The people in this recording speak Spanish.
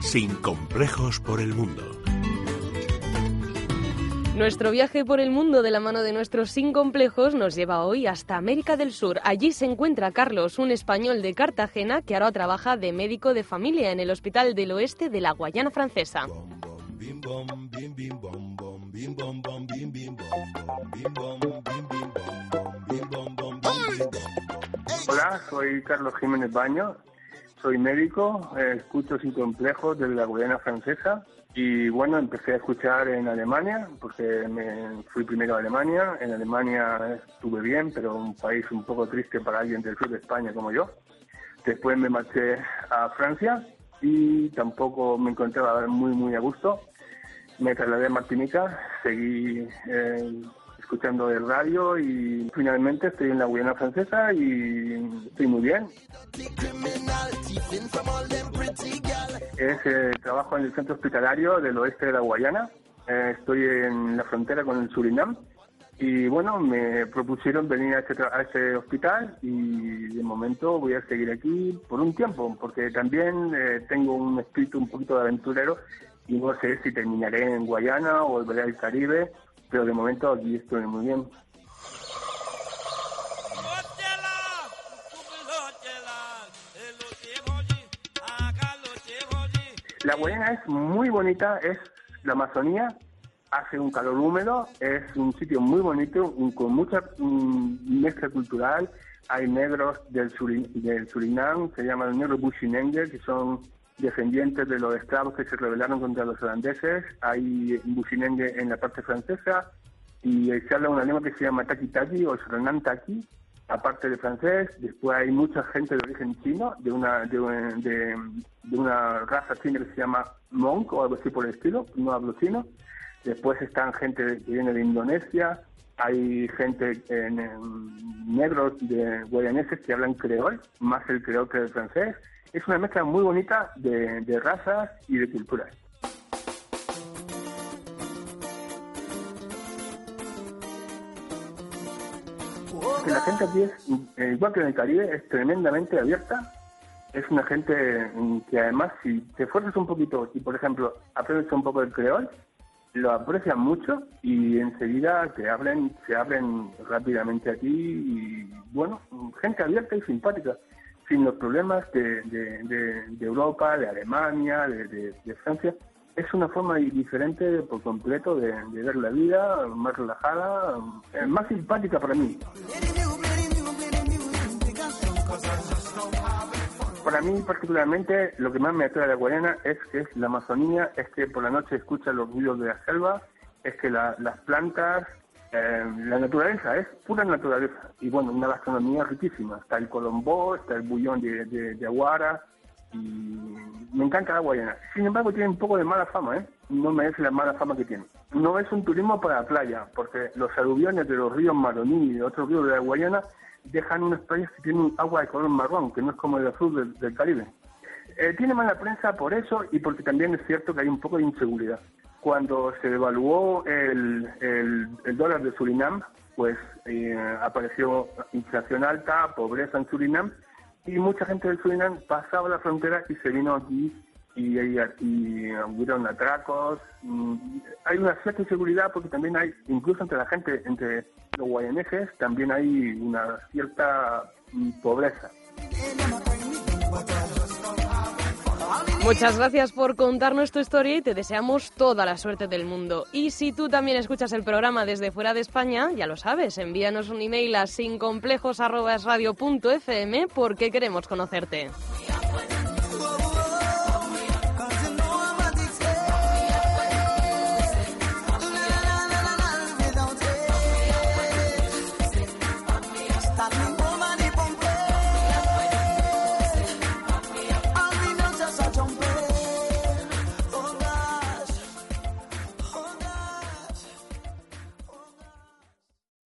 Sin complejos por el mundo. Nuestro viaje por el mundo de la mano de nuestros sin complejos nos lleva hoy hasta América del Sur. Allí se encuentra Carlos, un español de Cartagena que ahora trabaja de médico de familia en el Hospital del Oeste de la Guayana Francesa. Hola, soy Carlos Jiménez Baño, soy médico, eh, escucho sin complejos de la Guayana Francesa y bueno, empecé a escuchar en Alemania porque me fui primero a Alemania. En Alemania estuve bien, pero un país un poco triste para alguien del sur de España como yo. Después me marché a Francia y tampoco me encontraba muy muy a gusto. Me trasladé a Martinica, seguí eh, escuchando el radio y finalmente estoy en la Guayana francesa y estoy muy bien. Es eh, trabajo en el centro hospitalario del oeste de la Guayana. Eh, estoy en la frontera con el Surinam y bueno, me propusieron venir a este, a este hospital y de momento voy a seguir aquí por un tiempo porque también eh, tengo un espíritu un poquito de aventurero y no sé si terminaré en Guayana o volveré al Caribe pero de momento aquí estoy muy bien. La Guayana es muy bonita, es la Amazonía, hace un calor húmedo, es un sitio muy bonito, con mucha mezcla cultural. Hay negros del, del Surinam, se llaman negros Bushinenge, que son descendientes de los esclavos que se rebelaron contra los holandeses. Hay Bushinenge en la parte francesa y se habla una lengua que se llama Taki Taki o Surinam Taki, aparte de francés. Después hay mucha gente de origen chino, de una de, una raza china que se llama Monk o algo así por el estilo, no hablo chino. Después están gente que viene de Indonesia, hay gente en, negros de guayaneses que hablan creol, más el creol que el francés es una mezcla muy bonita de, razas y de culturas. La gente aquí es, eh, igual que en el Caribe, es tremendamente abierta. Es una gente mm, que además, si te esfuerzas un poquito y, por ejemplo, aprendes un poco el creol, lo aprecian mucho y enseguida te abren, se abren rápidamente aquí y, bueno, gente abierta y simpática sin los problemas de, de, Europa, de Alemania, de, Francia. Es una forma diferente por completo de, ver la vida, más relajada, eh, más simpática para mí. Para mí particularmente lo que más me atrae de la Guayana es que es la Amazonía, es que por la noche escucha los ruidos de la selva, es que las plantas eh, la naturaleza es pura naturaleza y bueno, una gastronomía riquísima. Está el colombó, está el bullón de, de, aguara y me encanta la guayana. Sin embargo, tiene un poco de mala fama, ¿eh? No merece la mala fama que tiene. No es un turismo para la playa, porque los aluviones de los ríos Maroní y de otros ríos de la Guayana dejan unas playas que tienen agua de color marrón, que no es como el azul del, Caribe. Eh, tiene mala prensa por eso y porque también es cierto que hay un poco de inseguridad cuando se devaluó el, el, dólar de Surinam, pues eh, apareció inflación alta, pobreza en Surinam, y mucha gente del Surinam pasaba la frontera y se vino aquí y, y, y hubieron atracos. Mm, hay una cierta inseguridad porque también hay, incluso entre la gente, entre los guayaneses, también hay una cierta mm, pobreza. Muchas gracias por contarnos tu historia y te deseamos toda la suerte del mundo. Y si tú también escuchas el programa desde fuera de España, ya lo sabes, envíanos un email a sincomplejos.radio.fm porque queremos conocerte.